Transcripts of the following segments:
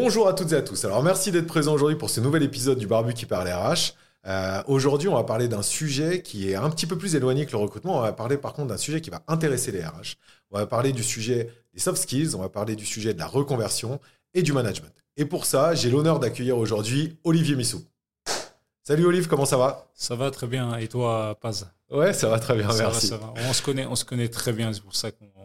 Bonjour à toutes et à tous. Alors merci d'être présents aujourd'hui pour ce nouvel épisode du Barbu qui parle RH. Euh, aujourd'hui, on va parler d'un sujet qui est un petit peu plus éloigné que le recrutement. On va parler par contre d'un sujet qui va intéresser les RH. On va parler du sujet des soft skills, on va parler du sujet de la reconversion et du management. Et pour ça, j'ai l'honneur d'accueillir aujourd'hui Olivier Missou. Salut Olive, comment ça va? Ça va très bien. Et toi, Paz? Ouais, ça va très bien, merci. On se connaît, on se connaît très bien. C'est pour ça qu'on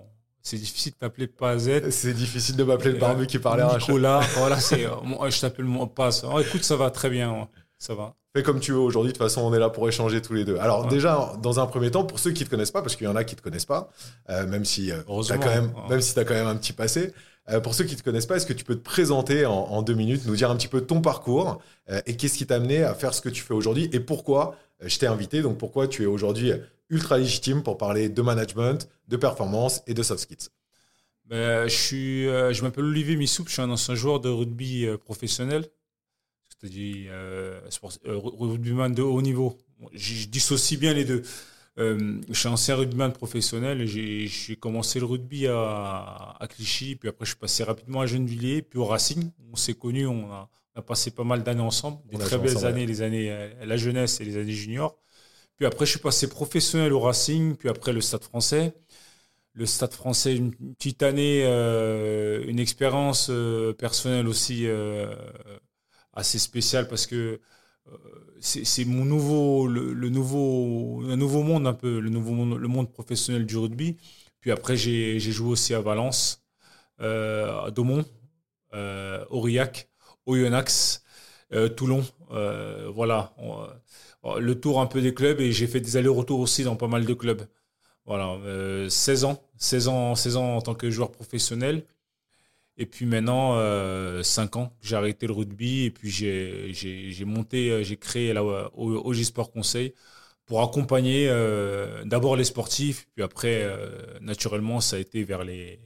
c'est difficile de t'appeler Pazette. C'est difficile de m'appeler le barbu qui parlait à Nicolas, voilà, c'est, euh, je t'appelle mon Paz. Oh, écoute, ça va très bien, ça va. Fais comme tu veux aujourd'hui. De toute façon, on est là pour échanger tous les deux. Alors déjà, dans un premier temps, pour ceux qui te connaissent pas, parce qu'il y en a qui te connaissent pas, euh, même si euh, as quand même, même si t'as quand même un petit passé. Euh, pour ceux qui te connaissent pas, est-ce que tu peux te présenter en, en, deux minutes, nous dire un petit peu ton parcours et qu'est-ce qui t'a amené à faire ce que tu fais aujourd'hui et pourquoi je t'ai invité. Donc pourquoi tu es aujourd'hui ultra légitime pour parler de management, de performance et de soft skills. Ben, je suis, euh, je m'appelle Olivier Missoup, je suis un ancien joueur de rugby euh, professionnel, c'est-à-dire euh, rugbyman de haut niveau. Je, dissocie bien les deux. je suis ancien rugbyman professionnel et j'ai commencé le rugby à, à, Clichy, puis après je suis passé rapidement à Gennevilliers, puis au Racing. On s'est connus, on a, on a, passé pas mal d'années ensemble, des très belles années, les années la jeunesse et les années juniors. Puis après je suis passé professionnel au Racing, puis après le Stade français le Stade français, une petite année, euh, une expérience euh, personnelle aussi euh, assez spéciale parce que c'est mon nouveau, le, nouveau, un nouveau monde un peu, le nouveau monde, le monde professionnel du rugby. Puis après, j'ai joué aussi à Valence, à Daumont, Aurillac, Oyonnax, Toulon. voilà, le tour un peu des clubs et j'ai fait des allers-retours aussi dans pas mal de clubs. Voilà, 16 euh, ans, 16 ans, 16 ans en tant que joueur professionnel. Et puis maintenant, euh, 5 ans, j'ai arrêté le rugby et puis j'ai monté, euh, j'ai créé la OG Sport Conseil pour accompagner euh, d'abord les sportifs, puis après, naturellement, ça a été vers les,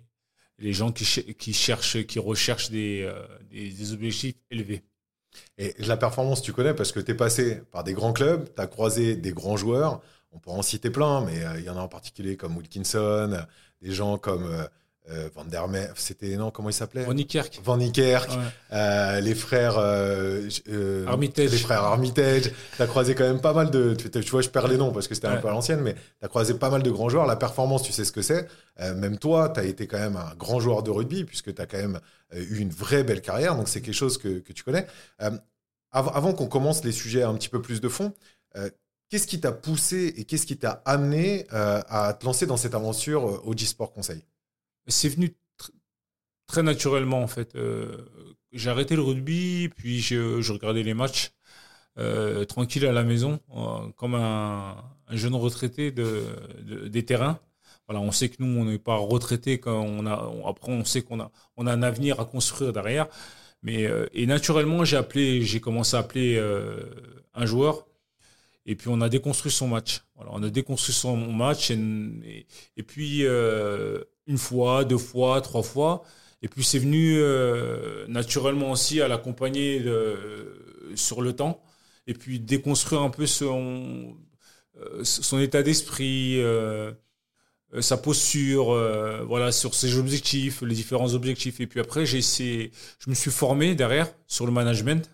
gens qui, cherchent, qui recherchent des, des, objectifs élevés. Et la performance, tu connais parce que tu es passé par des grands clubs, tu as croisé des grands joueurs. On peut en citer plein, mais euh, il y en a en particulier comme Wilkinson, des gens comme euh, euh, Van der c'était non comment il s'appelait Van Niekerk. Van Niekerk, les frères Armitage. les frères Armitage. T'as croisé quand même pas mal de, tu, vois, je perds les noms parce que c'était un peu à l'ancienne, mais t'as croisé pas mal de grands joueurs. La performance, tu sais ce que c'est. même toi, t'as été quand même un grand joueur de rugby puisque t'as quand même eu une vraie belle carrière, donc c'est quelque chose que, que tu connais. avant qu'on commence les sujets un petit peu plus de fond, Qu'est-ce qui t'a poussé et qu'est-ce qui t'a amené euh, à te lancer dans cette aventure euh, au G-Sport Conseil? C'est venu très naturellement en fait. Euh, j'ai arrêté le rugby, puis je, regardais les matchs tranquille à la maison, comme un, jeune retraité de, des terrains. Voilà, on sait que nous, on n'est pas retraité quand on a. après, on sait qu'on a, on a un avenir à construire derrière. Mais et naturellement, j'ai appelé, j'ai commencé à appeler un joueur et puis on a déconstruit son match. Voilà, on a déconstruit son match et, et, puis euh, une fois, deux fois, trois fois. Et puis c'est venu euh, naturellement aussi à l'accompagner sur le temps. Et puis déconstruire un peu son, euh, son état d'esprit, sa posture, voilà, sur ses objectifs, les différents objectifs. Et puis après, j'ai essayé, je me suis formé derrière sur le management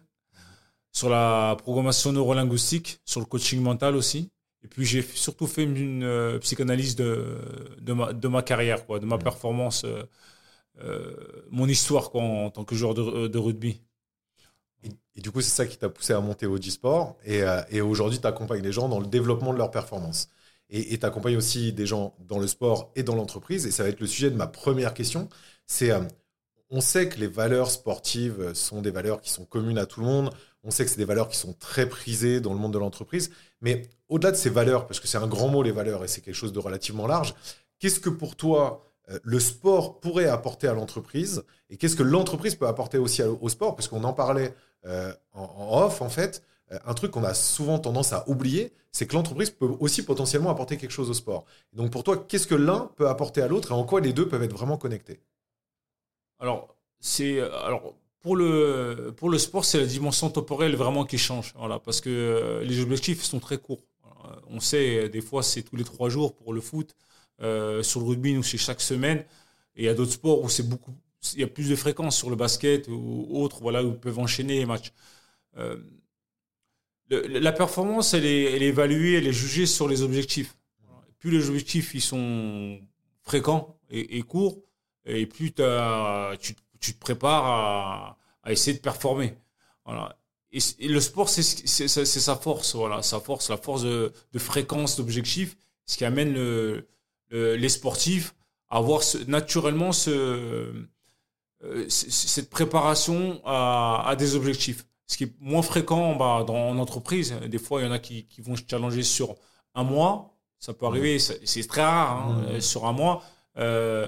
sur la programmation neurolinguistique, sur le coaching mental aussi. Et puis j'ai surtout fait une euh, psychanalyse de, de, ma, de ma carrière, quoi, de ma performance, euh, euh, mon histoire quoi, en, tant que joueur de, de rugby. Et, du coup, c'est ça qui t'a poussé à monter au G-Sport. Et, et aujourd'hui, tu accompagnes les gens dans le développement de leur performance. Et tu accompagnes aussi des gens dans le sport et dans l'entreprise. Et ça va être le sujet de ma première question. C'est, on sait que les valeurs sportives sont des valeurs qui sont communes à tout le monde. On sait que c'est des valeurs qui sont très prisées dans le monde de l'entreprise. Mais au-delà de ces valeurs, parce que c'est un grand mot les valeurs et c'est quelque chose de relativement large, qu'est-ce que pour toi euh, le sport pourrait apporter à l'entreprise et qu'est-ce que l'entreprise peut apporter aussi au sport? Parce qu'on en parlait en, off, en fait, un truc qu'on a souvent tendance à oublier, c'est que l'entreprise peut aussi potentiellement apporter quelque chose au sport. Donc pour toi, qu'est-ce que l'un peut apporter à l'autre et en quoi les deux peuvent être vraiment connectés? Alors, c'est alors pour le pour le sport, c'est la dimension temporelle vraiment qui change. Voilà, parce que les objectifs sont très courts. On sait des fois c'est tous les trois jours pour le foot. sur le rugby, nous c'est chaque semaine. Et il y a d'autres sports où c'est beaucoup, il y a plus de fréquence sur le basket ou autre, voilà, où ils peuvent enchaîner les matchs. Euh, la performance, elle est, elle est, évaluée, elle est jugée sur les objectifs. Plus les objectifs ils sont fréquents et, courts, et plus tu, te prépares à, à, essayer de performer. Et, le sport, c'est sa force, voilà, sa force, la force de, de fréquence d'objectifs, ce qui amène le, les sportifs avoir naturellement ce, euh, cette préparation à, des objectifs. Ce qui est moins fréquent bah, dans, en entreprise. Des fois, il y en a qui, vont se challenger sur un mois. Ça peut arriver, c'est très rare, hein, euh, sur un mois, euh,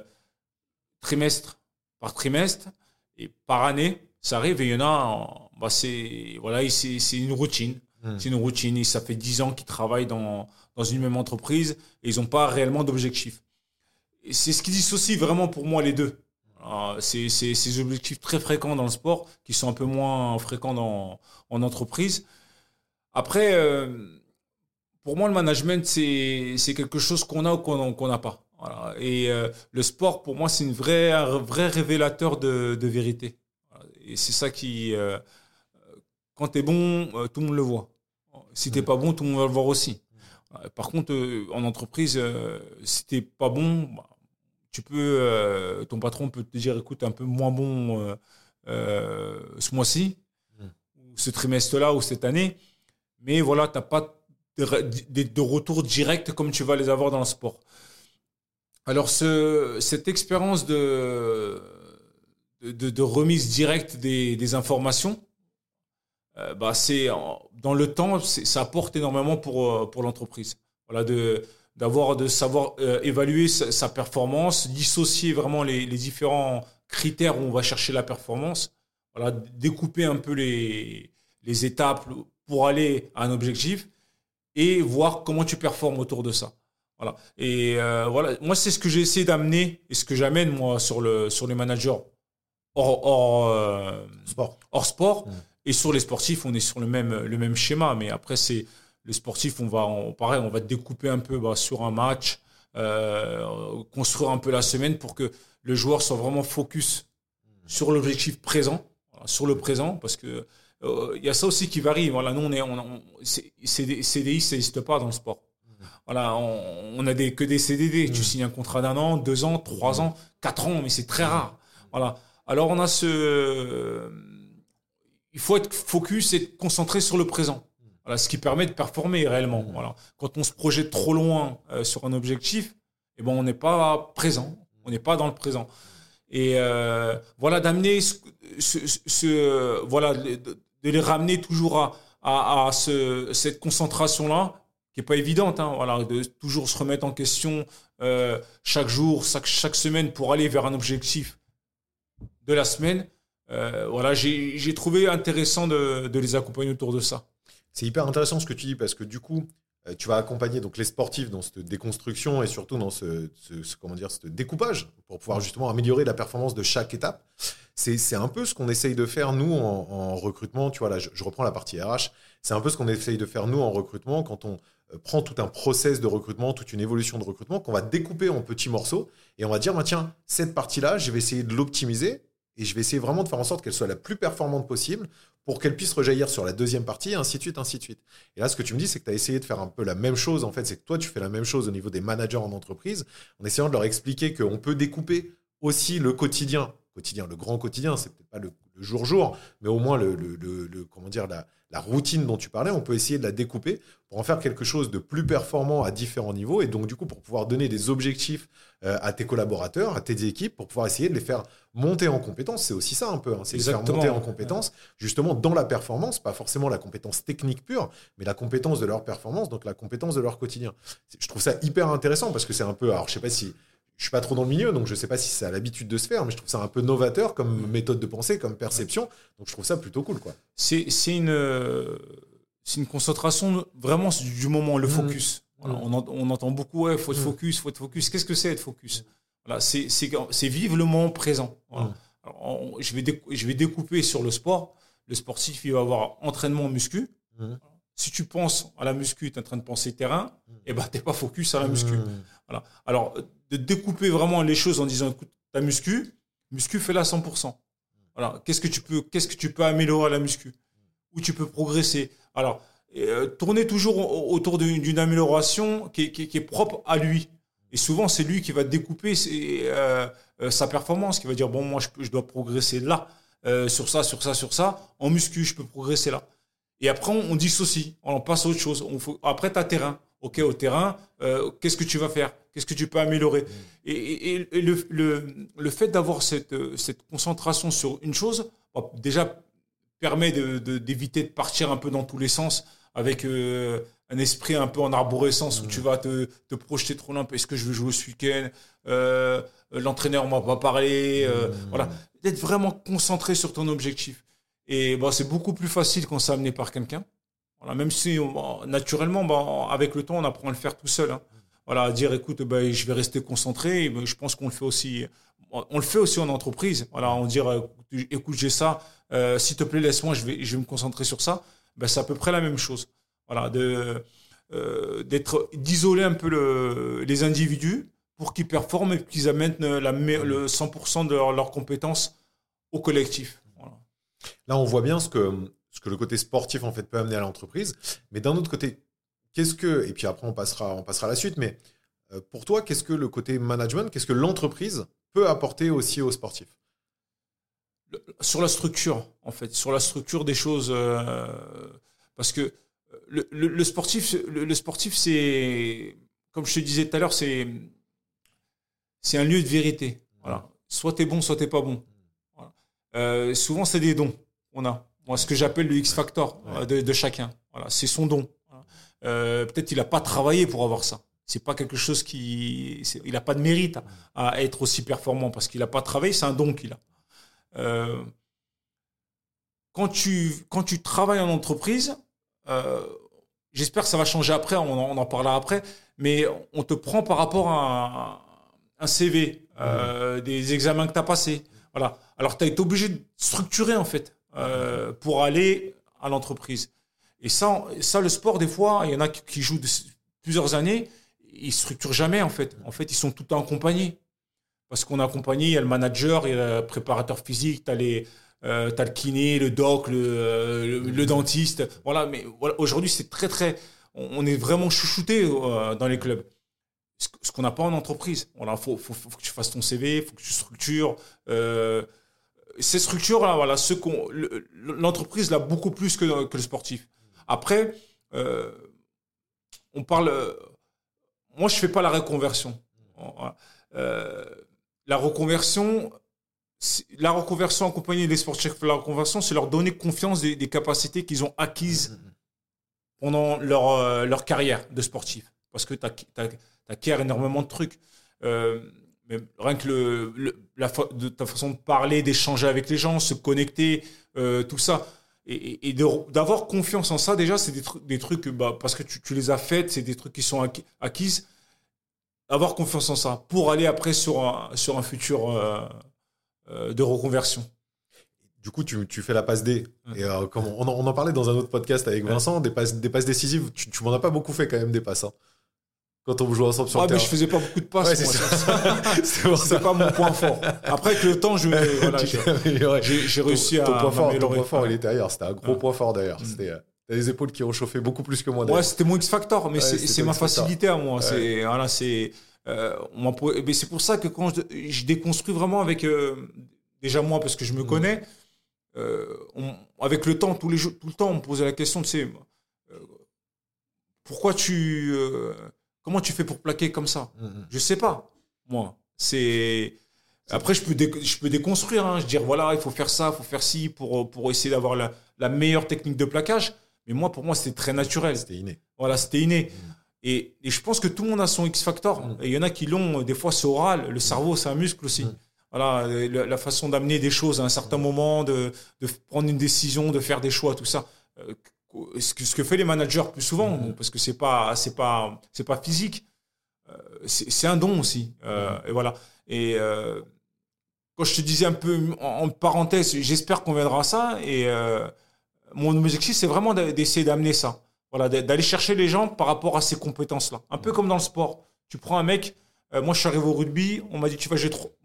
trimestre par trimestre et par année. Ça arrive et il y en a, bah, c'est voilà, c'est une routine. C'est une routine. Et ça fait dix ans qu'ils travaillent dans, dans une même entreprise et ils n'ont pas réellement d'objectifs c'est ce qui dissocie vraiment pour moi les deux. C'est ces objectifs très fréquents dans le sport qui sont un peu moins fréquents dans, en entreprise. Après, euh, pour moi, le management, c'est quelque chose qu'on a ou qu'on n'a pas. Et euh, le sport, pour moi, c'est un vrai révélateur de, de vérité. Et c'est ça qui, euh, quand tu es bon, tout le monde le voit. Si tu n'es pas bon, tout le monde va le voir aussi. Par contre, en entreprise, si tu n'es pas bon, bah, tu peux, euh, ton patron peut te dire, écoute, un peu moins bon euh, euh, ce mois-ci, ou ce trimestre-là, ou cette année, mais voilà, tu n'as pas de, retour direct comme tu vas les avoir dans le sport. Alors, ce, cette expérience de, de, remise directe des, informations, bah, c'est dans le temps, ça apporte énormément pour, pour l'entreprise. Voilà, de, d'avoir de savoir euh, évaluer sa, performance, dissocier vraiment les, différents critères où on va chercher la performance, voilà, découper un peu les, les étapes pour aller à un objectif et voir comment tu performes autour de ça. Voilà. Et euh, voilà, moi c'est ce que j'ai essayé d'amener et ce que j'amène moi sur le sur les managers hors, hors euh, sport. Hors sport. Mmh. Et sur les sportifs, on est sur le même le même schéma, mais après c'est les sportifs, on va, on, pareil, on va découper un peu bah, sur un match, euh, construire un peu la semaine pour que le joueur soit vraiment focus sur l'objectif présent, sur le présent, parce que euh, il y a ça aussi qui varie. Voilà, nous on est, on, CDI, ça n'existe pas dans le sport. Voilà, on, a des, que des CDD. Tu signes un contrat d'un an, deux ans, trois ans, quatre ans, mais c'est très rare. Voilà. Alors on a ce, il faut être focus et concentré sur le présent. Voilà, ce qui permet de performer réellement. Mmh. Voilà. Quand on se projette trop loin euh, sur un objectif, eh ben, on n'est pas présent, on n'est pas dans le présent. Et euh, voilà, d'amener ce, ce, voilà, de, les ramener toujours à, à, à ce, cette concentration-là, qui est pas évidente. Hein, voilà, de toujours se remettre en question euh, chaque jour, chaque, chaque semaine pour aller vers un objectif de la semaine. Euh, voilà, j'ai trouvé intéressant de, les accompagner autour de ça. C'est hyper intéressant ce que tu dis parce que du coup, euh, tu vas accompagner donc les sportifs dans cette déconstruction et surtout dans ce, comment dire ce découpage pour pouvoir justement améliorer la performance de chaque étape. C'est un peu ce qu'on essaye de faire nous en, recrutement. Tu vois là, je, reprends la partie RH. C'est un peu ce qu'on essaye de faire nous en recrutement quand on euh, prend tout un process de recrutement, toute une évolution de recrutement qu'on va découper en petits morceaux et on va dire bah, tiens cette partie là, je vais essayer de l'optimiser et je vais essayer vraiment de faire en sorte qu'elle soit la plus performante possible pour qu'elle puisse rejaillir sur la deuxième partie, et ainsi de suite, ainsi de suite. Et là, ce que tu me dis, c'est que tu as essayé de faire un peu la même chose. En fait, c'est que toi, tu fais la même chose au niveau des managers en entreprise, en essayant de leur expliquer qu'on peut découper aussi le quotidien. Quotidien, le grand quotidien, c'est peut-être pas le jour jour, mais au moins le, le comment dire, la, la routine dont tu parlais, on peut essayer de la découper pour en faire quelque chose de plus performant à différents niveaux et donc du coup pour pouvoir donner des objectifs euh, à tes collaborateurs, à tes équipes, pour pouvoir essayer de les faire monter en compétence. C'est aussi ça un peu, hein. c'est les faire monter en compétence justement dans la performance, pas forcément la compétence technique pure, mais la compétence de leur performance, donc la compétence de leur quotidien. Je trouve ça hyper intéressant parce que c'est un peu, alors je sais pas si je suis pas trop dans le milieu, donc je sais pas si c'est à l'habitude de se faire, mais je trouve ça un peu novateur comme Mm. méthode de pensée, comme perception. Donc je trouve ça plutôt cool, quoi. C'est une, euh, c'est une concentration vraiment du moment, le Mhm. focus. Voilà, Mhm. on, ent- on entend beaucoup, ouais, faut être focus, faut être focus. Qu'est-ce que c'est être focus? Voilà, C'est vivre le moment présent. Voilà. Alors, on- je, vais je vais découper sur le sport. Le sportif, il va avoir entraînement muscu. Si tu penses à la muscu, tu es en train de penser terrain, et ben, tu n'es pas focus à la muscu. Voilà. Alors, de découper vraiment les choses en disant, écoute, ta muscu, muscu, fais-la à 100%. Voilà. Qu'est-ce que tu peux, qu'est-ce que tu peux améliorer à la muscu? Où tu peux progresser? Alors, euh, tourner toujours au- autour d'une amélioration qui est, propre à lui. Et souvent, c'est lui qui va découper euh, euh, sa performance, qui va dire, bon, moi, je, dois progresser là, euh, sur ça, sur ça, sur ça. En muscu, je peux progresser là. Et après, on, on dissocie, on passe à autre chose. Après, tu as terrain. OK, au terrain, qu'est-ce que tu vas faire? Qu'est-ce que tu peux améliorer Et, et- et le, le- le fait d'avoir cette, euh, cette concentration sur une chose, bon, déjà, permet de- de- d'éviter de, partir un peu dans tous les sens avec euh, un esprit un peu en arborescence où tu vas te, te projeter trop loin. Est-ce que je veux jouer ce week-end? Euh, L'entraîneur m'a pas parlé. euh, Voilà, d'être vraiment concentré sur ton objectif. Et bon, c'est beaucoup plus facile quand c'est amené par quelqu'un. Voilà, même si on- naturellement, avec le temps, on apprend à le faire tout seul. hein. Voilà, dire écoute, ben, je vais rester concentré. Je pense qu'on le fait aussi. On le fait aussi en entreprise. Voilà, on euh, écoute, j'ai ça. euh, S'il te plaît, laisse-moi. Je vais, je vais me concentrer sur ça. Ben, c'est à peu près la même chose. Voilà, de euh, d'être d'isoler un peu le- les individus pour qu'ils performent et qu'ils amènent le 100% de leurs leurs compétences au collectif. Là, on voit bien ce que, ce que le côté sportif en fait peut amener à l'entreprise. Mais d'un autre côté, qu'est-ce que et puis après on passera on passera à la suite. Mais euh, pour toi, qu'est-ce que le côté management, qu'est-ce que l'entreprise peut apporter aussi aux sportifs sur la structure, en fait, sur la structure des choses, euh, parce que le, le- le sportif, le, le sportif, c'est, comme je te disais tout à l'heure, c'est, c'est un lieu de vérité. Voilà. Soit t'es bon, soit t'es pas bon. Voilà. Euh, souvent, c'est des dons qu'on a. Moi, ce que j'appelle le X factor Ouais. euh, de, de chacun. Voilà, c'est son don. Euh, peut-être il n'a pas travaillé pour avoir ça. C'est pas quelque chose qui, il n'a pas de mérite à, à être aussi performant parce qu'il n'a pas travaillé. C'est un don qu'il a. Euh, quand tu quand tu travailles en entreprise, euh, j'espère que ça va changer après. On en, on en parlera après. Mais on te prend par rapport à un, un CV, euh, des examens que tu as passés. Voilà. Alors, tu as été obligé de structurer, en fait, pour aller à l'entreprise. Et ça, ça, le sport, des fois, il y en a qui, jouent de- plusieurs années, ils structurent jamais, en fait. En fait, ils sont tout le temps accompagnés. Parce qu'on est accompagné, il y a le manager, il y a le préparateur physique, tu as, euh, t'as le kiné, le doc, le, euh, le, dentiste. Voilà, mais aujourd'hui, c'est très, très. On, est vraiment chouchouté euh, dans les clubs. Ce, qu'on n'a pas en entreprise. Voilà, faut, faut, que tu fasses ton CV, faut que tu structures. Euh, ces structures-là, voilà, l'entreprise l'a beaucoup plus que le sportif. Après, euh, on parle. Moi, je fais pas la reconversion. Euh, la reconversion, la reconversion accompagnée des sportifs, la reconversion, c'est leur donner confiance des, des capacités qu'ils ont acquises pendant leur, euh, leur carrière de sportif. Parce que tu acquiers énormément de trucs. Euh, mais rien que le, le- la de ta façon de parler, d'échanger avec les gens, se connecter, euh, tout ça. Et, d'avoir confiance en ça, déjà, c'est des, trucs- des trucs, bah, parce que tu, tu les as faites, c'est des trucs qui sont acquis- acquises. Avoir confiance en ça pour aller après sur un, sur un futur euh, euh, de reconversion. Du coup, tu, tu fais la passe D. Et euh, comme on, en, on en parlait dans un autre podcast avec. Vincent, des passes, des passes décisives, tu, tu m'en as pas beaucoup fait quand même des passes. hein. Quand on joue ensemble sur Ah, le mais terrain. je faisais pas beaucoup de passes. Ouais, c'est pas mon point fort. Après, avec le temps, je, voilà, j'ai- Ton- réussi ton, à point fort, ton point fort, il était ailleurs. C'était un gros Ouais. point fort d'ailleurs. Mm. C'était euh, t'as les épaules qui ont chauffé beaucoup plus que moi. Ouais, c'était mon X Factor, mais Ouais, c'est ton ma facilité à moi. Ouais. C'est voilà, c'est euh, mais c'est pour ça que quand je, je déconstruis vraiment avec euh, déjà moi parce que je me Mm. connais, euh, on- avec le temps, tous les jours, tout le temps, on me posait la question, tu sais, pourquoi tu, comment tu fais pour plaquer comme ça Mm, mm. Je sais pas, moi. C'est après je peux dé- je peux déconstruire, hein, je dire voilà il faut faire ça, il faut faire ci pour pour essayer d'avoir la, la meilleure technique de plaquage. Mais moi pour moi c'était très naturel. C'était inné. Voilà, c'était inné. Et, je pense que tout le monde a son X factor. Mm. Et il y en a qui l'ont, des fois c'est oral. Le cerveau, c'est un muscle aussi. Mm. Voilà, la, façon d'amener des choses à un certain moment, de, de, prendre une décision, de faire des choix, tout ça. Euh, ce, que, ce que fait les managers plus souvent, parce que c'est pas, c'est pas, c'est pas physique. Euh, c'est un don aussi. Euh, et voilà. Et quand je te disais un peu en, parenthèse, j'espère qu'on viendra à ça. Et mon objectif, c'est vraiment d'essayer d'amener ça. Voilà, d'aller chercher les gens par rapport à ces compétences-là. Un peu comme dans le sport. Tu prends un mec, euh, moi je suis arrivé au rugby, on m'a dit tu vas jouer trop.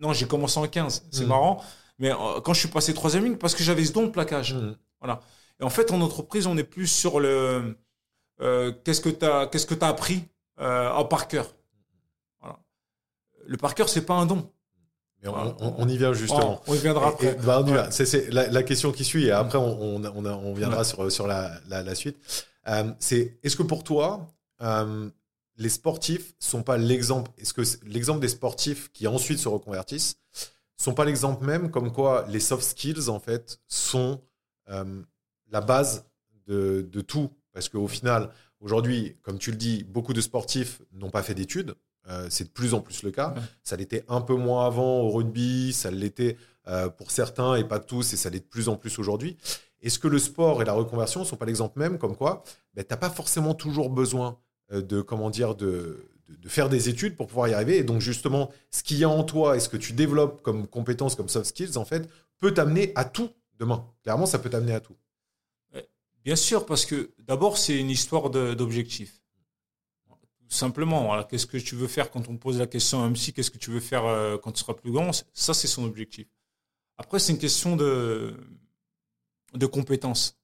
Non, j'ai commencé en 15, c'est marrant. Mais euh, quand je suis passé troisième ligne, parce que j'avais ce don de plaquage. Mm. Voilà. Et en fait, en entreprise, on est plus sur le euh, qu'est-ce que tu as, qu'est-ce que as appris en par cœur. Voilà. Le par cœur, c'est pas un don. Mais on, y vient justement. on y viendra après. Bah, c'est la, question qui suit et après on, on viendra sur, sur la, la suite. Euh, c'est est-ce que pour toi, euh, les sportifs sont pas l'exemple Est-ce que l'exemple des sportifs qui ensuite se reconvertissent sont pas l'exemple même comme quoi les soft skills en fait sont euh, la base de, de tout Parce qu'au final, aujourd'hui, comme tu le dis, beaucoup de sportifs n'ont pas fait d'études. c'est de plus en plus le cas. Ça l'était un peu moins avant au rugby, ça l'était pour certains et pas tous, et ça l'est de plus en plus aujourd'hui. Est-ce que le sport et la reconversion ne sont pas l'exemple même comme quoi ben, tu n'as pas forcément toujours besoin euh, de, comment dire, de, de, faire des études pour pouvoir y arriver? Et donc, justement, ce qu'il y a en toi et ce que tu développes comme compétences, comme soft skills, en fait, peut t'amener à tout demain. Clairement, ça peut t'amener à tout. Bien sûr, parce que d'abord, c'est une histoire d'objectif. Tout simplement, qu'est-ce que tu veux faire quand on pose la question à MC, qu'est-ce que tu veux faire euh, quand tu seras plus grand? Ça, c'est son objectif. Après, c'est une question de, de compétences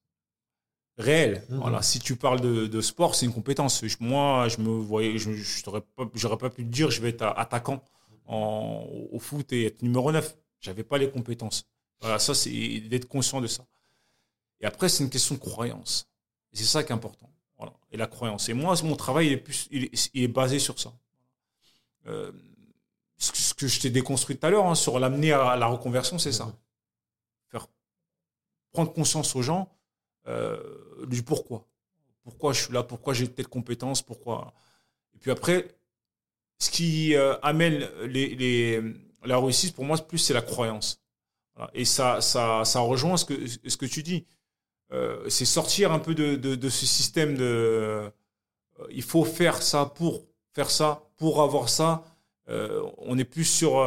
réelles. Mhm. Voilà, si tu parles de, sport, c'est une compétence. Moi, je me voyais, je n'aurais pas, pas pu te dire, je vais être attaquant au foot et être numéro 9. J'avais pas les compétences. Voilà, ça, c'est d'être conscient de ça. Et après, c'est une question de croyance. c'est ça qui est important. Voilà. Et la croyance. Et moi, mon travail, il est, plus, il est, basé sur ça. Euh, ce que je t'ai déconstruit tout à l'heure, hein, sur l'amener à la reconversion, c'est ça. Mhm prendre conscience aux gens euh, du pourquoi. Pourquoi je suis là, pourquoi j'ai telle compétence, pourquoi? Et puis après, ce qui euh, amène les, la réussite, pour moi, plus c'est la croyance. Et ça, ça, ça rejoint ce que, ce que tu dis. Euh, c'est sortir un peu de, de, ce système de il faut faire ça pour faire ça, pour avoir ça. on est plus sur,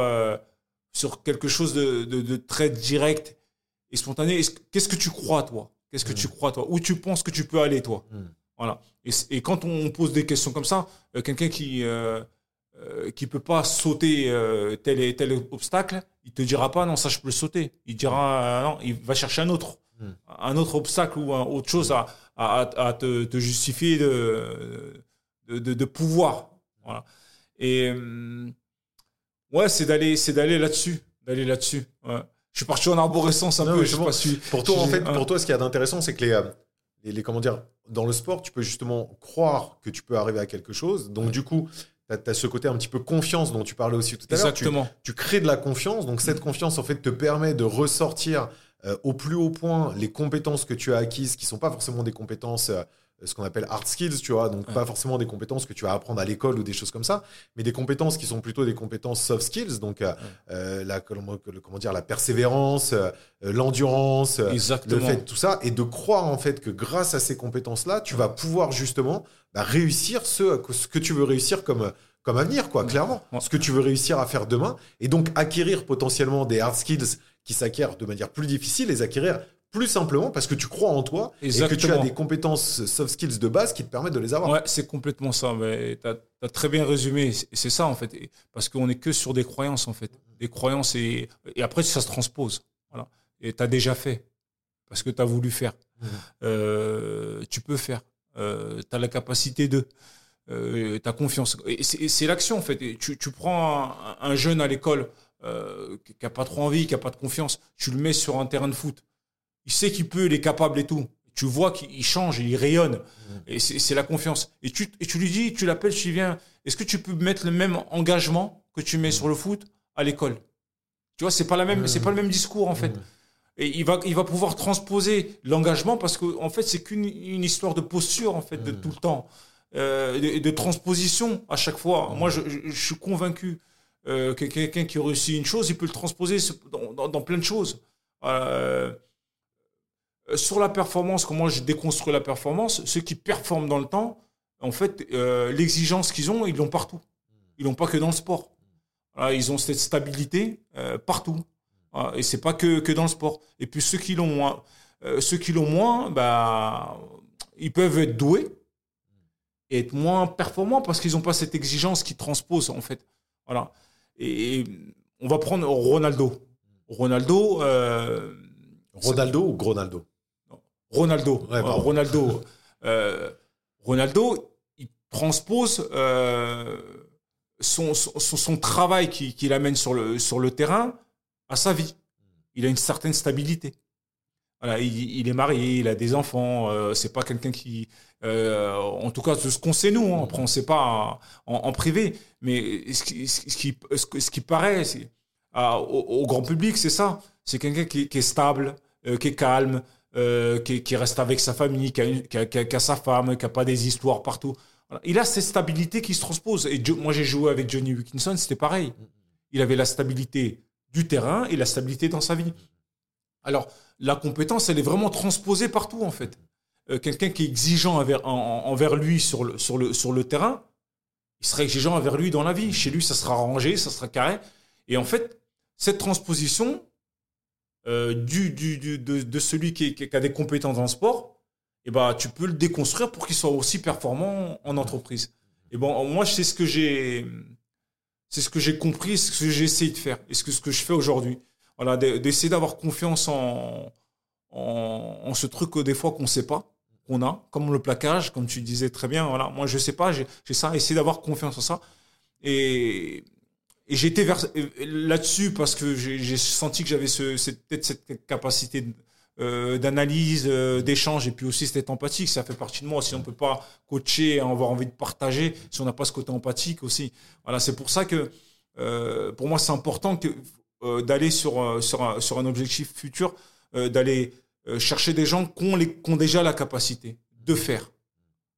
sur quelque chose de, de très direct et spontané. Qu'est-ce que tu crois, toi? Qu'est-ce que tu mm. crois, toi? Où tu penses que tu peux aller, toi? Mm. Voilà. Et, quand on pose des questions comme ça, euh, quelqu'un qui euh, euh, qui peut pas sauter euh, tel et tel obstacle, il te dira pas non ça je peux le sauter. Il dira non, il va chercher un autre, mm. un autre obstacle ou un, autre chose à, à, te, te, justifier de de, de, pouvoir. Voilà. Et ouais, c'est d'aller c'est d'aller là-dessus, d'aller là-dessus. Ouais. Je suis parti en arborescence un peu. Je sais pas pour toi, en fait, pour toi, ce qui est d'intéressant, c'est que euh, les, les, comment dire, dans le sport, tu peux justement croire que tu peux arriver à quelque chose. Donc, du coup, tu as, ce côté un petit peu confiance dont tu parlais aussi tout à l'heure. Exactement. Tu, crées de la confiance. Donc, cette confiance, en fait, te permet de ressortir euh, au plus haut point les compétences que tu as acquises, qui sont pas forcément des compétences euh, ce qu'on appelle hard skills, tu vois, donc pas forcément des compétences que tu vas apprendre à l'école ou des choses comme ça, mais des compétences qui sont plutôt des compétences soft skills, donc euh, euh, la, comment, dire, la persévérance, euh, l'endurance, le fait tout ça, et de croire en fait que grâce à ces compétences-là, tu vas pouvoir justement bah, réussir ce, ce que tu veux réussir comme comme avenir, quoi, clairement. Ce que tu veux réussir à faire demain, et donc acquérir potentiellement des hard skills qui s'acquièrent de manière plus difficile, les acquérir plus simplement parce que tu crois en toi et que tu as des compétences soft skills de base qui te permettent de les avoir. Ouais, c'est complètement ça. Tu as, très bien résumé. C'est ça, en fait. Parce qu'on n'est que sur des croyances, en fait. Des croyances et, et après, ça se transpose. Voilà. Et tu as déjà fait. Parce que tu as voulu faire. Mmh. Euh, tu peux faire. Euh, tu as la capacité de. Euh, tu as confiance. C'est l'action, en fait. tu, tu prends un, jeune à l'école euh, qui n'a pas trop envie, qui n'a pas de confiance. Tu le mets sur un terrain de foot il sait qu'il peut, il est capable et tout. Tu vois qu'il change, il rayonne. Et c'est la confiance. Et tu, et tu lui dis, tu l'appelles, tu viens, est-ce que tu peux mettre le même engagement que tu mets sur le foot à l'école? Tu vois, c'est pas pas le même discours en fait. Et il va, il va pouvoir transposer l'engagement parce qu'en en fait, c'est qu'une une histoire de posture en fait de tout le temps. euh, de, transposition à chaque fois. Moi, je, suis convaincu euh, que quelqu'un qui réussit une chose, il peut le transposer dans, plein de choses. Euh, sur la performance, comment je déconstruis la performance, ceux qui performent dans le temps, en fait, l'exigence qu'ils ont, ils l'ont partout. Ils l'ont pas que dans le sport. ils ont cette stabilité partout. et c'est pas que, dans le sport. Et puis ceux qui l'ont moins, bah, ils peuvent être doués, et être moins performants parce qu'ils n'ont pas cette exigence qui transpose, en fait. Voilà. Et, on va prendre Ronaldo. Ronaldo. Euh, Ronaldo ou Gronaldo? Ronaldo. Ronaldo. Euh, Ronaldo, il transpose euh, son, son, son, travail qu'il amène sur le, sur le terrain à sa vie. Il a une certaine stabilité. Voilà, il, est marié, il a des enfants. Euh, c'est pas quelqu'un qui, euh, en tout cas, ce qu'on sait nous. Hein, après, on sait pas en, privé, mais ce qui, ce qui, ce qui paraît au, grand public, c'est ça. C'est quelqu'un qui, est stable, qui est calme, qui, qui, reste avec sa famille, qui a, sa femme, qui a pas des histoires partout. Il a cette stabilité qui se transpose. Et moi, j'ai joué avec Johnny Wilkinson, c'était pareil. Il avait la stabilité du terrain et la stabilité dans sa vie. Alors, la compétence, elle est vraiment transposée partout, en fait. Euh, quelqu'un qui est exigeant envers, lui sur, le, sur le terrain, il sera exigeant envers lui dans la vie. Chez lui, ça sera rangé, ça sera carré. Et en fait, cette transposition euh, du, de, celui qui, a des compétences le sport, eh ben, tu peux le déconstruire pour qu'il soit aussi performant en entreprise. Et bon, moi, c'est ce que j'ai, c'est ce que j'ai compris, ce que j'ai essayé de faire, et ce que, ce que je fais aujourd'hui voilà, d'essayer d'avoir confiance en, en, ce truc des fois qu'on sait pas, qu'on a, comme le plaquage, comme tu disais très bien. Voilà, moi je sais pas, j'ai ça, essayer d'avoir confiance en ça. Et, et j'ai été là-dessus parce que j'ai senti que j'avais ce, peut-être cette capacité euh, d'analyse, euh, d'échange et puis aussi cette empathique. Ça fait partie de moi. Si on ne peut pas coacher avoir envie de partager, si on n'a pas ce côté empathique aussi. Voilà, c'est pour ça que euh, pour moi c'est important que euh, d'aller sur, euh, sur, un, sur un objectif futur, euh, d'aller chercher des gens qui ont, qui ont déjà la capacité de faire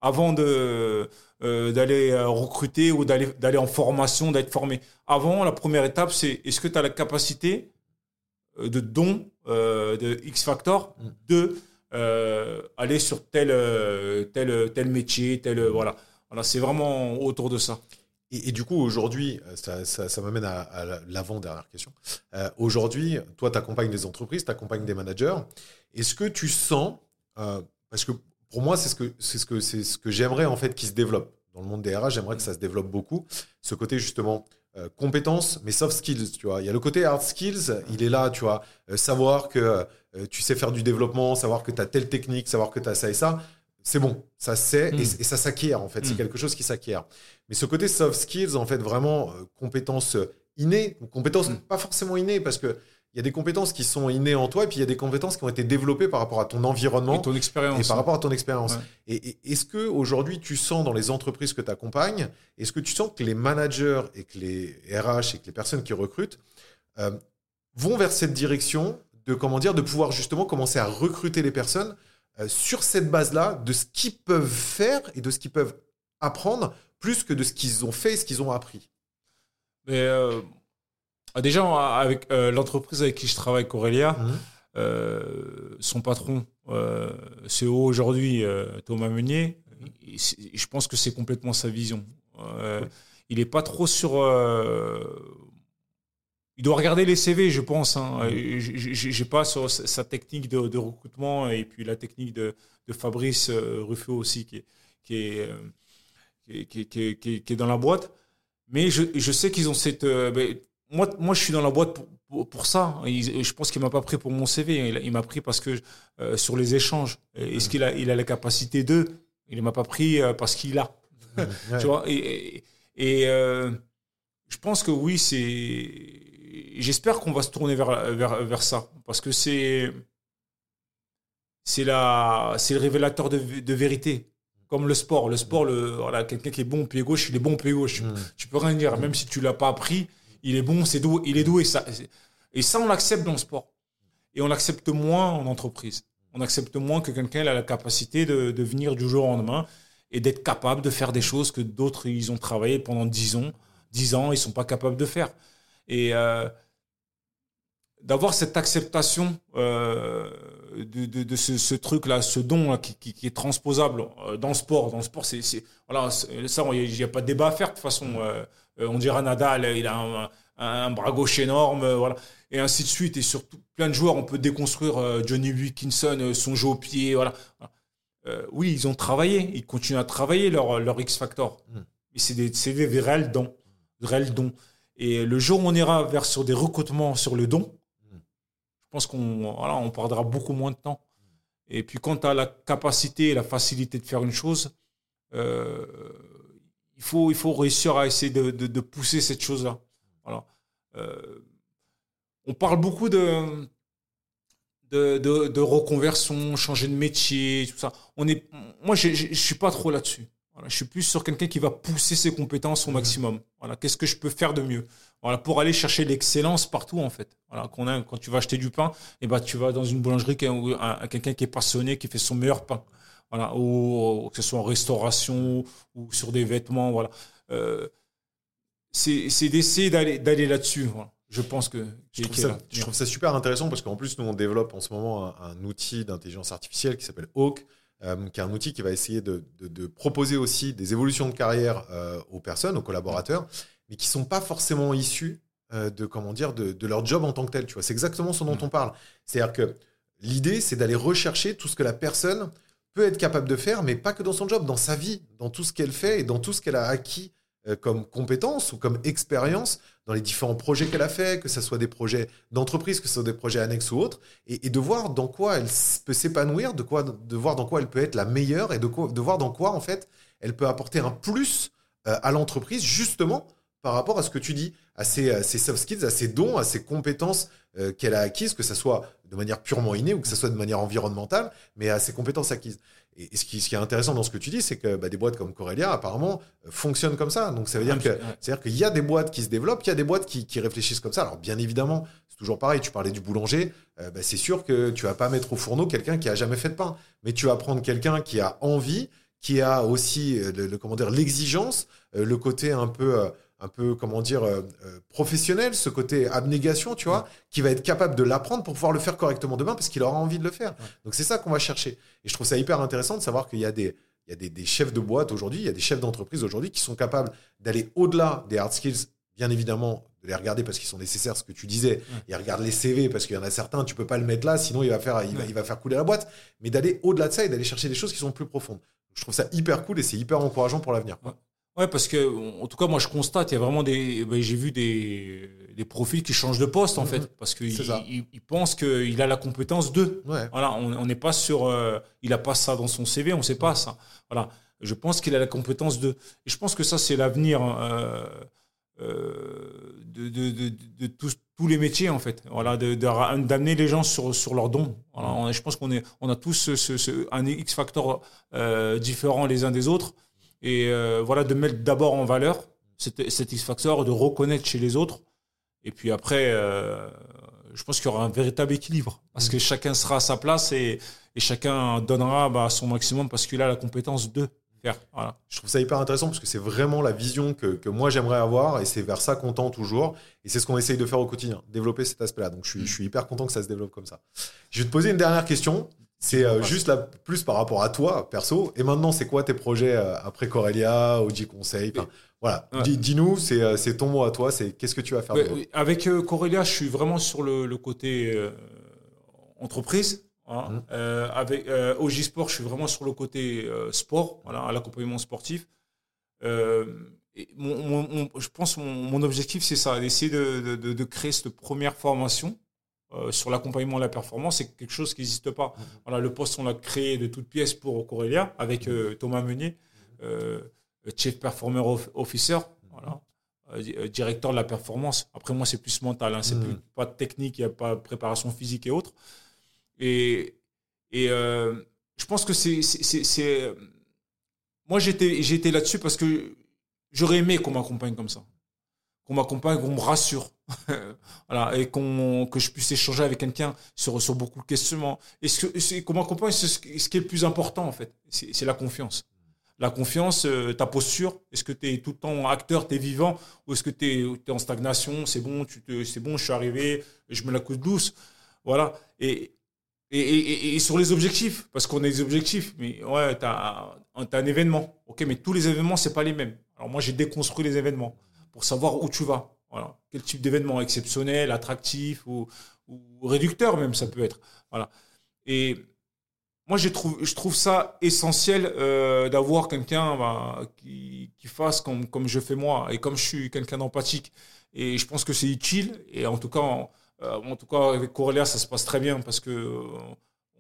avant de d'aller recruter ou d'aller d'aller en formation, d'être formé. Avant, la première étape, c'est est-ce que tu as la capacité de don de X Factor mm. de aller sur tel tel tel métier, tel voilà. Voilà, c'est vraiment autour de ça. Et, du coup, aujourd'hui, ça, ça, m'amène à, l'avant-dernière question. Euh, aujourd'hui, toi, tu accompagnes des entreprises, tu accompagnes des managers. Est-ce que tu sens, euh, parce que pour moi, c'est ce que, c'est ce que, c'est ce que j'aimerais en fait qui se développe dans le monde des RH, j'aimerais que ça se développe beaucoup. Ce côté justement euh, compétences, mais soft skills, tu vois. Il y a le côté hard skills, il est là, tu vois. savoir que tu sais faire du développement, savoir que tu as telle technique, savoir que tu as ça et ça c'est bon, ça sait hmm. et, ça s'acquiert en fait. C'est hmm. quelque chose qui s'acquiert. Mais ce côté soft skills, en fait, vraiment euh, compétences innées, ou compétences hmm. pas forcément innées, parce que il y a des compétences qui sont innées en toi, et puis il y a des compétences qui ont été développées par rapport à ton environnement et ton expérience. Et par rapport à ton expérience. Et, est-ce que aujourd'hui tu sens dans les entreprises que tu accompagnes, est-ce que tu sens que les managers et que les RH et que les personnes qui recrutent euh, vont vers cette direction de comment dire, de pouvoir justement commencer à recruter les personnes euh, sur cette base-là de ce qu'ils peuvent faire et de ce qu'ils peuvent apprendre, plus que de ce qu'ils ont fait et ce qu'ils ont appris? Mais euh, déjà, avec euh, l'entreprise avec qui je travaille, Corelia, mmh. son patron, CEO aujourd'hui, Thomas Meunier, je pense que c'est complètement sa vision. Il n'est pas trop sur il doit regarder les CV, je pense. Hein. J'ai pas sur sa technique de, recrutement et puis la technique de, Fabrice euh, Ruffo aussi qui est, qui est, qui, est, dans la boîte. Mais je, sais qu'ils ont cette. Euh, ben, moi, moi, je suis dans la boîte pour, ça. je pense qu'il m'a pas pris pour mon CV. Il, m'a pris parce que euh, sur les échanges. Est-ce qu'il a, il a la capacité de Il ne m'a pas pris parce qu'il a. tu vois Et, et je pense que oui, c'est j'espère qu'on va se tourner vers, vers, vers ça. Parce que c'est. C'est le révélateur de, de, vérité. Comme le sport. Le sport, le, voilà, quelqu'un qui est bon au pied gauche, il est bon au pied gauche. Mm. Tu peux rien dire. Même si tu l'as pas appris, il est bon, c'est doué, il est doué. Ça, et ça, on l'accepte dans le sport. Et on l'accepte moins en entreprise. On accepte moins que quelqu'un ait la capacité de, de venir du jour au lendemain et d'être capable de faire des choses que d'autres, ils ont travaillé pendant 10 ans, 10 ans, ils sont pas capables de faire. Et euh, d'avoir cette acceptation euh, de, de, ce, truc-là, ce don qui, est transposable euh, dans le sport. Dans le sport, c'est voilà, ça, il n'y a pas de débat à faire de toute façon. On dirait Nadal, il a un, un, bras gauche énorme, voilà, et ainsi de suite. Et surtout, plein de joueurs, on peut déconstruire Johnny Wilkinson, son jeu au pied, voilà. oui, ils ont travaillé, ils continuent à travailler leur, leur X Factor. Mm. Mais c'est des, des, des réels dons, réels dons. Et le jour où on ira vers sur des recrutements sur le don, je pense qu'on voilà, on perdra beaucoup moins de temps. Et puis quand tu as la capacité et la facilité de faire une chose, euh, il, faut, il faut réussir à essayer de, de, pousser cette chose-là. Voilà. Euh, on parle beaucoup de, de, de, reconversion, changer de métier, tout ça. On est, moi, je ne suis pas trop là-dessus. Voilà, je suis plus sur quelqu'un qui va pousser ses compétences au mmh. maximum. Voilà, qu'est-ce que je peux faire de mieux? Voilà, pour aller chercher l'excellence partout en fait. Voilà, qu'on a, quand tu vas acheter du pain, et eh ben tu vas dans une boulangerie qui a, quelqu'un qui est passionné, qui fait son meilleur pain. Voilà, ou que ce soit en restauration ou sur des vêtements. Voilà, euh, c'est d'essayer d'aller d'aller là-dessus. Voilà. Je pense que je trouve, ça, je trouve, ça, super intéressant parce qu'en plus nous on développe en ce moment un, un outil d'intelligence artificielle qui s'appelle Hawk euh, qui est un outil qui va essayer de, proposer aussi des évolutions de carrière euh, aux personnes, aux collaborateurs, mais qui sont pas forcément issus euh, de comment dire de, leur job en tant que tel. Tu vois, c'est exactement ce dont mm. on parle. C'est-à-dire que l'idée, c'est d'aller rechercher tout ce que la personne peut être capable de faire, mais pas que dans son job, dans sa vie, dans tout ce qu'elle fait et dans tout ce qu'elle a acquis euh, comme compétence ou comme expérience dans les différents projets qu'elle a fait, que ce soit des projets d'entreprise, que ce soit des projets annexes ou autres, et, de voir dans quoi elle peut s'épanouir, de, de voir dans quoi elle peut être la meilleure et de, quoi, de voir dans quoi, en fait, elle peut apporter un plus euh, à l'entreprise, justement par rapport à ce que tu dis, à ses, soft skills, à ses dons, à ses compétences euh, qu'elle a acquises, que ce soit de manière purement innée ou que ce soit de manière environnementale, mais à ses compétences acquises. Et ce qui, ce qui, est intéressant dans ce que tu dis, c'est que bah, des boîtes comme Corelia, apparemment, euh, fonctionnent comme ça. Donc, ça veut dire que, c'est-à-dire qu'il y a des boîtes qui se développent, il y a des boîtes qui, qui réfléchissent comme ça. Alors, bien évidemment, c'est toujours pareil. Tu parlais du boulanger. Euh, bah, c'est sûr que tu vas pas mettre au fourneau quelqu'un qui a jamais fait de pain. Mais tu vas prendre quelqu'un qui a envie, qui a aussi, le, comment dire, l'exigence, le côté un peu, un peu, comment dire, euh, euh, professionnel, ce côté abnégation, tu vois, qui va être capable de l'apprendre pour pouvoir le faire correctement demain parce qu'il aura envie de le faire. Donc c'est ça qu'on va chercher. Et je trouve ça hyper intéressant de savoir qu'il y a des, il y a des, des chefs de boîte aujourd'hui, il y a des chefs d'entreprise aujourd'hui qui sont capables d'aller au-delà des hard skills, bien évidemment, de les regarder parce qu'ils sont nécessaires, ce que tu disais. Ils regardent les CV parce qu'il y en a certains, tu peux pas le mettre là, sinon il va faire, il va, il va faire couler la boîte. Mais d'aller au-delà de ça et d'aller chercher des choses qui sont plus profondes. Je trouve ça hyper cool et c'est hyper encourageant pour l'avenir. Ouais, parce que, en tout cas, moi, je constate, il y a vraiment des. Ben, j'ai vu des, des profils qui changent de poste, en mhm. fait, parce qu'ils il, il pense qu'il a la compétence de. Voilà, on n'est pas sur. Euh, il n'a pas ça dans son CV, on ne sait pas ça. Voilà. Je pense qu'il a la compétence de. Et je pense que ça, c'est l'avenir euh, euh, de, de, de, de tous, tous, les métiers, en fait. Voilà, d'amener les gens sur, sur leurs dons. Voilà, je pense qu'on on a tous ce, ce, un X-factor différent les uns des autres. Et euh, voilà, de mettre d'abord en valeur cet, cet X-Factor, de reconnaître chez les autres. Et puis après, euh, je pense qu'il y aura un véritable équilibre. Parce que chacun sera à sa place et, chacun donnera bah, son maximum parce qu'il a la compétence de faire. Je trouve ça hyper intéressant parce que c'est vraiment la vision que, moi j'aimerais avoir et c'est vers ça qu'on tend toujours. Et c'est ce qu'on essaye de faire au quotidien, développer cet aspect-là. Donc je suis hyper content que ça se développe comme ça. Je vais te poser une dernière question. C'est euh, juste là, plus par rapport à toi, perso. Et maintenant, c'est quoi tes projets euh, après Corelia, Oji Conseil? Voilà, dis-nous, euh, c'est ton mot à toi, c'est qu'est-ce que tu vas faire Avec Corelia, je suis vraiment sur le, côté entreprise. Hein. Mmh. avec Oji Sport, je suis vraiment sur le côté sport, voilà, à l'accompagnement sportif. Et mon, je pense que mon, objectif, c'est ça, d'essayer de, de, de, créer cette première formation euh, sur l'accompagnement de la performance, c'est quelque chose qui n'existe pas. Mhm. Voilà, le poste, on l'a créé de toutes pièces pour Corelia avec euh, Thomas Meunier, euh, Chief Performer Officer, voilà, directeur de la performance. Après, moi, c'est plus mental, hein, c'est mhm. plus pas de technique, il n'y a pas de préparation physique et autres. Et, et je pense que c'est. Moi, j'étais là-dessus parce que j'aurais aimé qu'on m'accompagne comme ça qu'on m'accompagne, qu'on me rassure, voilà, et qu'on que je puisse échanger avec quelqu'un sur sur beaucoup de questions. Et ce qu'on m'accompagne, ce, qui est le plus important en fait, c'est la confiance. La confiance, euh, ta posture, est-ce que tu es tout le temps acteur, tu es vivant, ou est-ce que tu es, en stagnation, c'est bon, c'est bon, je suis arrivé, je me la coupe douce. Voilà. Et, et, et, sur les objectifs, parce qu'on a des objectifs, mais ouais, tu as, un événement. Ok, mais tous les événements, c'est pas les mêmes. Alors moi, j'ai déconstruit les événements pour savoir où tu vas. Quel type d'événement exceptionnel, attractif ou, réducteur même, ça peut être. Voilà. Et moi, je trouve, ça essentiel euh, d'avoir quelqu'un bah, qui, fasse comme, je fais moi et comme je suis quelqu'un d'empathique. Et je pense que c'est utile. Et en tout cas, euh, en tout cas, avec Corélia, ça se passe très bien parce que euh,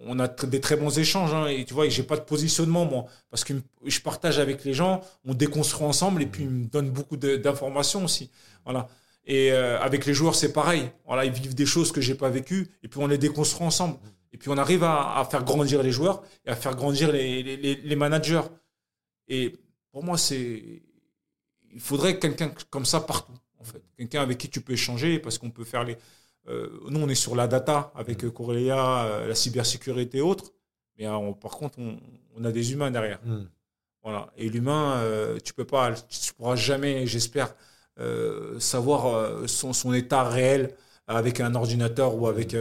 on a des très bons échanges. Hein, et tu vois, j'ai pas de positionnement, moi, parce que je partage avec les gens, on déconstruit ensemble et puis ils me donnent beaucoup d'informations aussi. Voilà. Et euh, avec les joueurs, c'est pareil. Voilà, ils vivent des choses que j'ai pas vécues et puis on les déconstruit ensemble. Et puis on arrive à, faire grandir les joueurs et à faire grandir les, les, les managers. Et pour moi, c'est il faudrait quelqu'un comme ça partout, en fait. Quelqu'un avec qui tu peux échanger parce qu'on peut faire les euh, nous, on est sur la data avec mm. Corellia, euh, la cybersécurité et autres. Mais par contre, on, a des humains derrière. Mm. Voilà. Et l'humain, tu peux pas, tu pourras jamais, j'espère, savoir son, état réel avec un ordinateur ou avec,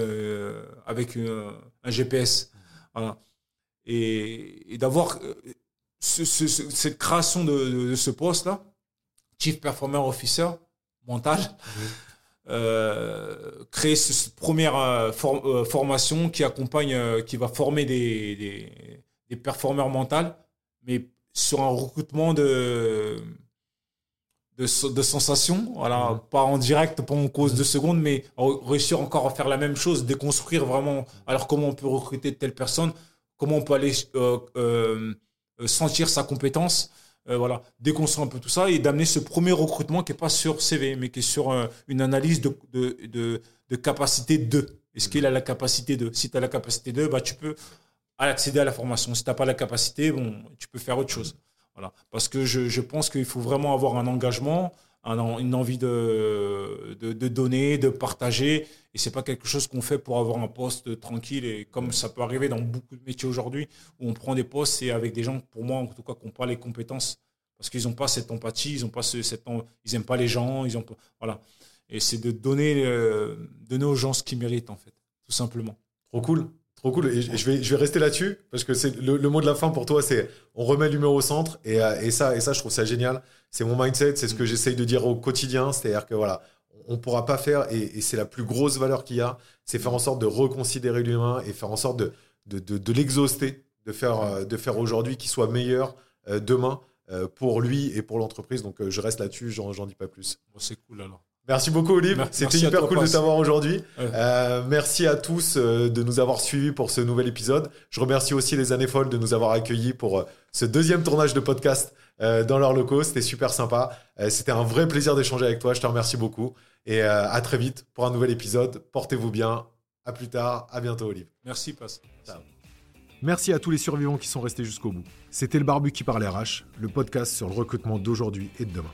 avec un GPS. Voilà. Et, d'avoir cette création de, ce poste-là, Chief Performer Officer mental, mm. Euh, créer cette première euh, euh, formation qui accompagne, qui va former des, des, des performeurs mentaux, mais sur un recrutement de, de, de sensations, voilà, mmh. pas en direct, pas en cause de secondes, mais réussir encore à faire la même chose, déconstruire vraiment. Alors comment on peut recruter telle personne, comment on peut aller sentir sa compétence, euh, voilà, déconstruire un peu tout ça et d'amener ce premier recrutement qui n'est pas sur CV, mais qui est sur euh, une analyse de, de, de, capacité de. Est-ce qu'il a la capacité de? Si tu as la capacité de, bah, tu peux accéder à la formation. Si tu n'as pas la capacité, bon, tu peux faire autre chose. Parce que je, pense qu'il faut vraiment avoir un engagement, une envie de, donner, de partager. Et c'est pas quelque chose qu'on fait pour avoir un poste tranquille. Et comme ça peut arriver dans beaucoup de métiers aujourd'hui, où on prend des postes, c'est avec des gens, pour moi en tout cas, qui n'ont pas les compétences. Parce qu'ils n'ont pas cette empathie, ils ont pas ils aiment pas les gens, ils ont voilà. Et c'est de donner, euh, donner aux gens ce qu'ils méritent en fait, tout simplement. Trop cool. Trop cool. Et je vais, je vais rester là-dessus parce que c'est le, mot de la fin pour toi, c'est on remet l'humain au centre et, euh, et, ça, et ça, je trouve ça génial. C'est mon mindset, c'est ce que j'essaye de dire au quotidien. C'est-à-dire que voilà, on pourra pas faire et, c'est la plus grosse valeur qu'il y a, c'est faire en sorte de reconsidérer l'humain et faire en sorte de, de, de, l'exhauster, de faire, euh, de faire aujourd'hui qu'il soit meilleur euh, demain pour lui et pour l'entreprise. Donc je reste là-dessus, j'en dis pas plus. c'est cool alors. Merci beaucoup, Olive. C'était hyper cool de t'avoir aujourd'hui. Euh, merci à tous euh, de nous avoir suivis pour ce nouvel épisode. Je remercie aussi les années folles de nous avoir accueillis pour euh, ce deuxième tournage de podcast dans leurs locaux. C'était super sympa. C'était un vrai plaisir d'échanger avec toi. Je te remercie beaucoup. Et à très vite pour un nouvel épisode. Portez-vous bien. À plus tard. À bientôt, Olive. Merci, Passe. Merci à tous les survivants qui sont restés jusqu'au bout. C'était le Barbu qui parle RH, le podcast sur le recrutement d'aujourd'hui et de demain.